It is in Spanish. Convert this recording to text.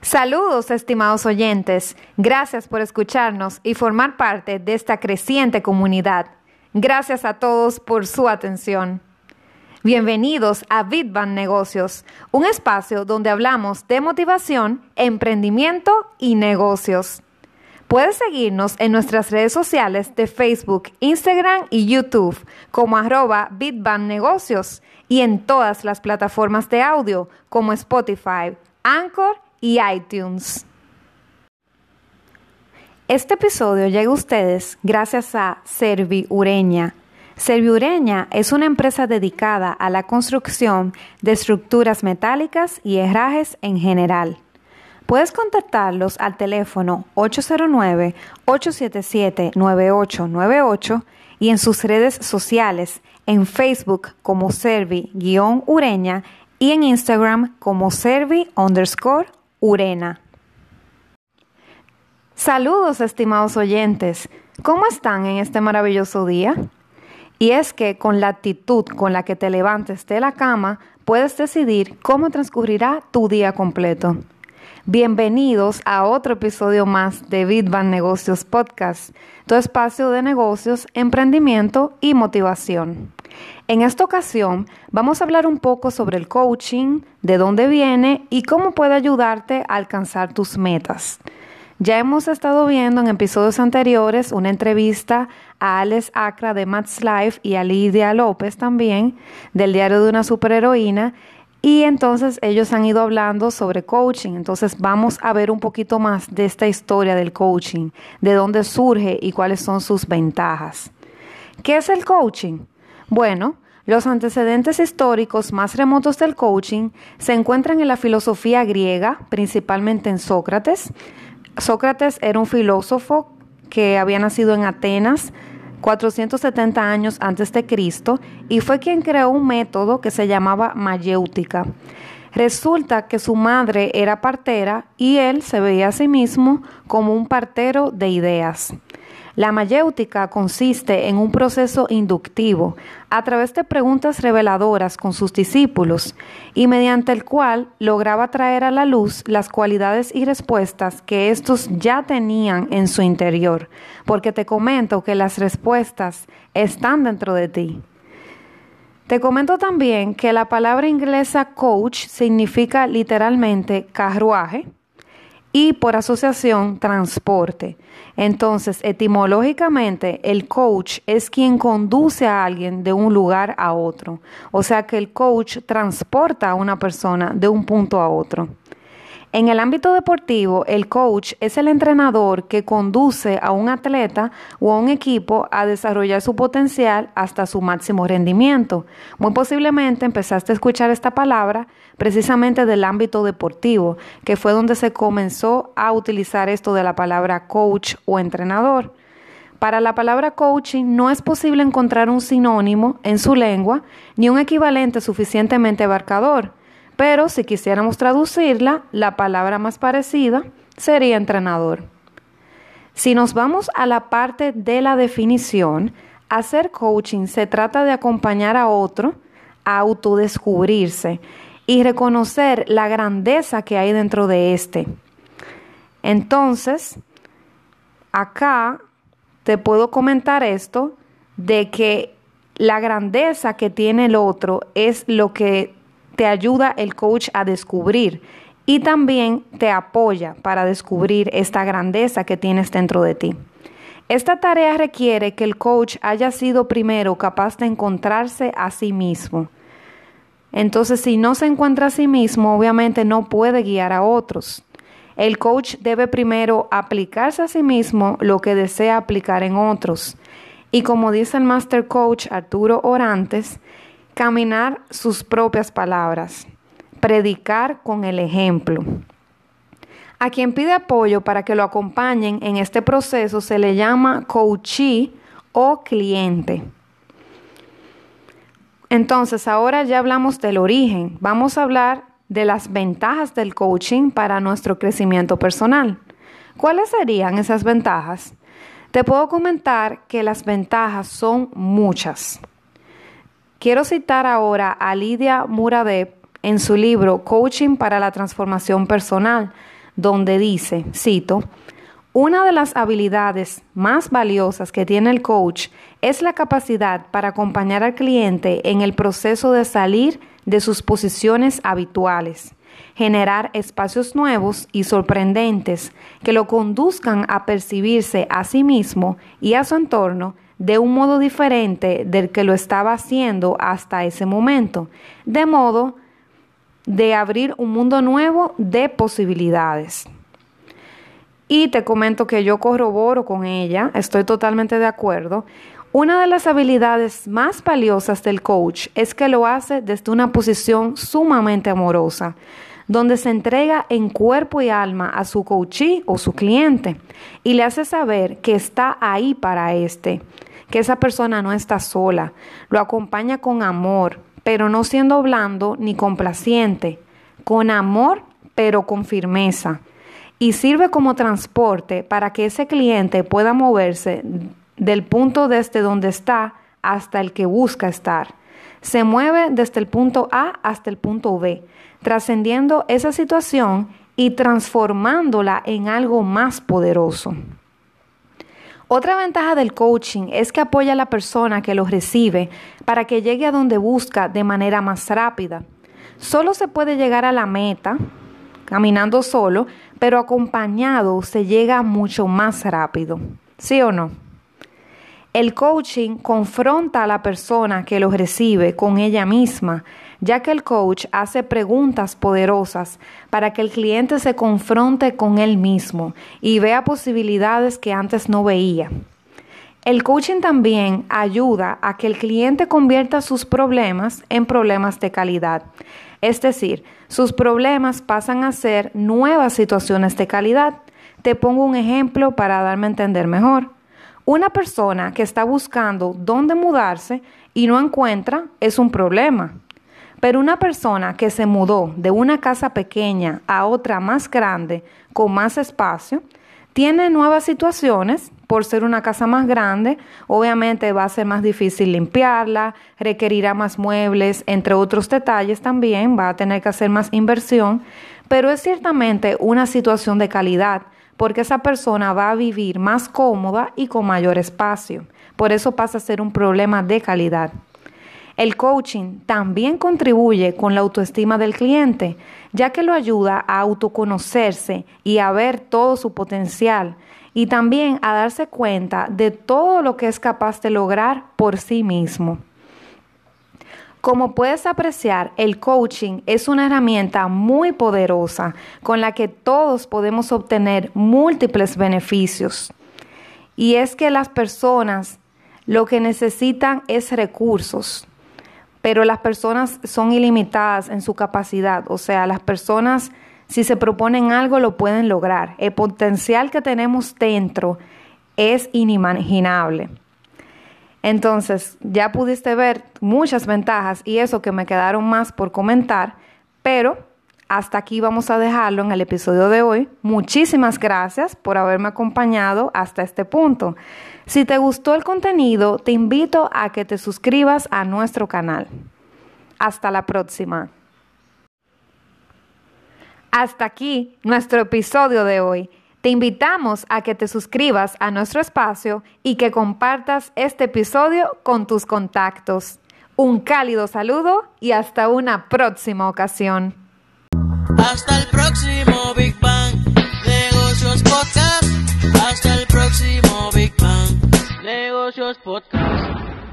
Saludos, estimados oyentes. Gracias por escucharnos y formar parte de esta creciente comunidad. Gracias a todos por su atención. Bienvenidos a Bitban Negocios, un espacio donde hablamos de motivación, emprendimiento y negocios. Puedes seguirnos en nuestras redes sociales de Facebook, Instagram y YouTube como arroba Bitban Negocios y en todas las plataformas de audio como Spotify, Anchor y iTunes. Este episodio llega a ustedes gracias a Servi Ureña. Servi Ureña es una empresa dedicada a la construcción de estructuras metálicas y herrajes en general. Puedes contactarlos al teléfono 809-877-9898 y en sus redes sociales, en Facebook como Servi-Ureña y en Instagram como Servi underscore Urena. Saludos, estimados oyentes. ¿Cómo están en este maravilloso día? Y es que con la actitud con la que te levantes de la cama, puedes decidir cómo transcurrirá tu día completo. Bienvenidos a otro episodio más de Bitban Negocios Podcast, tu espacio de negocios, emprendimiento y motivación. En esta ocasión vamos a hablar un poco sobre el coaching, de dónde viene y cómo puede ayudarte a alcanzar tus metas. Ya hemos estado viendo en episodios anteriores una entrevista a Alex Acra de Matt's Life y a Lidia López también del diario de una superheroína y entonces ellos han ido hablando sobre coaching. Entonces vamos a ver un poquito más de esta historia del coaching, de dónde surge y cuáles son sus ventajas. ¿Qué es el coaching? Bueno, los antecedentes históricos más remotos del coaching se encuentran en la filosofía griega, principalmente en Sócrates. Sócrates era un filósofo que había nacido en Atenas 470 años antes de Cristo y fue quien creó un método que se llamaba mayéutica. Resulta que su madre era partera y él se veía a sí mismo como un partero de ideas. La mayéutica consiste en un proceso inductivo a través de preguntas reveladoras con sus discípulos y mediante el cual lograba traer a la luz las cualidades y respuestas que estos ya tenían en su interior, porque te comento que las respuestas están dentro de ti. Te comento también que la palabra inglesa coach significa literalmente carruaje y por asociación transporte. Entonces, etimológicamente, el coach es quien conduce a alguien de un lugar a otro. O sea que el coach transporta a una persona de un punto a otro. En el ámbito deportivo, el coach es el entrenador que conduce a un atleta o a un equipo a desarrollar su potencial hasta su máximo rendimiento. Muy posiblemente empezaste a escuchar esta palabra precisamente del ámbito deportivo, que fue donde se comenzó a utilizar esto de la palabra coach o entrenador. Para la palabra coaching no es posible encontrar un sinónimo en su lengua ni un equivalente suficientemente abarcador. Pero si quisiéramos traducirla, la palabra más parecida sería entrenador. Si nos vamos a la parte de la definición, hacer coaching se trata de acompañar a otro a autodescubrirse y reconocer la grandeza que hay dentro de éste. Entonces, acá te puedo comentar esto de que la grandeza que tiene el otro es lo que te ayuda el coach a descubrir y también te apoya para descubrir esta grandeza que tienes dentro de ti. Esta tarea requiere que el coach haya sido primero capaz de encontrarse a sí mismo. Entonces, si no se encuentra a sí mismo, obviamente no puede guiar a otros. El coach debe primero aplicarse a sí mismo lo que desea aplicar en otros. Y como dice el Master Coach Arturo Orantes, caminar sus propias palabras, predicar con el ejemplo. A quien pide apoyo para que lo acompañen en este proceso se le llama coachee o cliente. Entonces, ahora ya hablamos del origen. Vamos a hablar de las ventajas del coaching para nuestro crecimiento personal. ¿Cuáles serían esas ventajas? Te puedo comentar que las ventajas son muchas. Quiero citar ahora a Lidia Muradeb en su libro Coaching para la Transformación Personal, donde dice, cito, una de las habilidades más valiosas que tiene el coach es la capacidad para acompañar al cliente en el proceso de salir de sus posiciones habituales, generar espacios nuevos y sorprendentes que lo conduzcan a percibirse a sí mismo y a su entorno de un modo diferente del que lo estaba haciendo hasta ese momento, de modo de abrir un mundo nuevo de posibilidades. Y te comento que yo corroboro con ella, estoy totalmente de acuerdo. Una de las habilidades más valiosas del coach es que lo hace desde una posición sumamente amorosa, donde se entrega en cuerpo y alma a su coachee o su cliente y le hace saber que está ahí para este, que esa persona no está sola, lo acompaña con amor, pero no siendo blando ni complaciente, con amor pero con firmeza y sirve como transporte para que ese cliente pueda moverse del punto desde donde está hasta el que busca estar. Se mueve desde el punto A hasta el punto B, trascendiendo esa situación y transformándola en algo más poderoso. Otra ventaja del coaching es que apoya a la persona que lo recibe para que llegue a donde busca de manera más rápida. Solo se puede llegar a la meta caminando solo, pero acompañado se llega mucho más rápido. ¿Sí o no? El coaching confronta a la persona que lo recibe con ella misma, ya que el coach hace preguntas poderosas para que el cliente se confronte con él mismo y vea posibilidades que antes no veía. El coaching también ayuda a que el cliente convierta sus problemas en problemas de calidad. Es decir, sus problemas pasan a ser nuevas situaciones de calidad. Te pongo un ejemplo para darme a entender mejor. Una persona que está buscando dónde mudarse y no encuentra es un problema. Pero una persona que se mudó de una casa pequeña a otra más grande, con más espacio, tiene nuevas situaciones. Por ser una casa más grande, obviamente va a ser más difícil limpiarla, requerirá más muebles, entre otros detalles también, va a tener que hacer más inversión, pero es ciertamente una situación de calidad porque esa persona va a vivir más cómoda y con mayor espacio. Por eso pasa a ser un problema de calidad. El coaching también contribuye con la autoestima del cliente, ya que lo ayuda a autoconocerse y a ver todo su potencial y también a darse cuenta de todo lo que es capaz de lograr por sí mismo. Como puedes apreciar, el coaching es una herramienta muy poderosa con la que todos podemos obtener múltiples beneficios. Y es que las personas lo que necesitan es recursos pero las personas son ilimitadas en su capacidad, o sea, las personas si se proponen algo lo pueden lograr. El potencial que tenemos dentro es inimaginable. Entonces, ya pudiste ver muchas ventajas y eso que me quedaron más por comentar, pero hasta aquí vamos a dejarlo en el episodio de hoy. Muchísimas gracias por haberme acompañado hasta este punto. Si te gustó el contenido, te invito a que te suscribas a nuestro canal. Hasta la próxima. Hasta aquí nuestro episodio de hoy. Te invitamos a que te suscribas a nuestro espacio y que compartas este episodio con tus contactos. Un cálido saludo y hasta una próxima ocasión. Hasta el próximo Big Bang. Negocios Podcast. Hasta el próximo Big Bang. Negocios Podcast.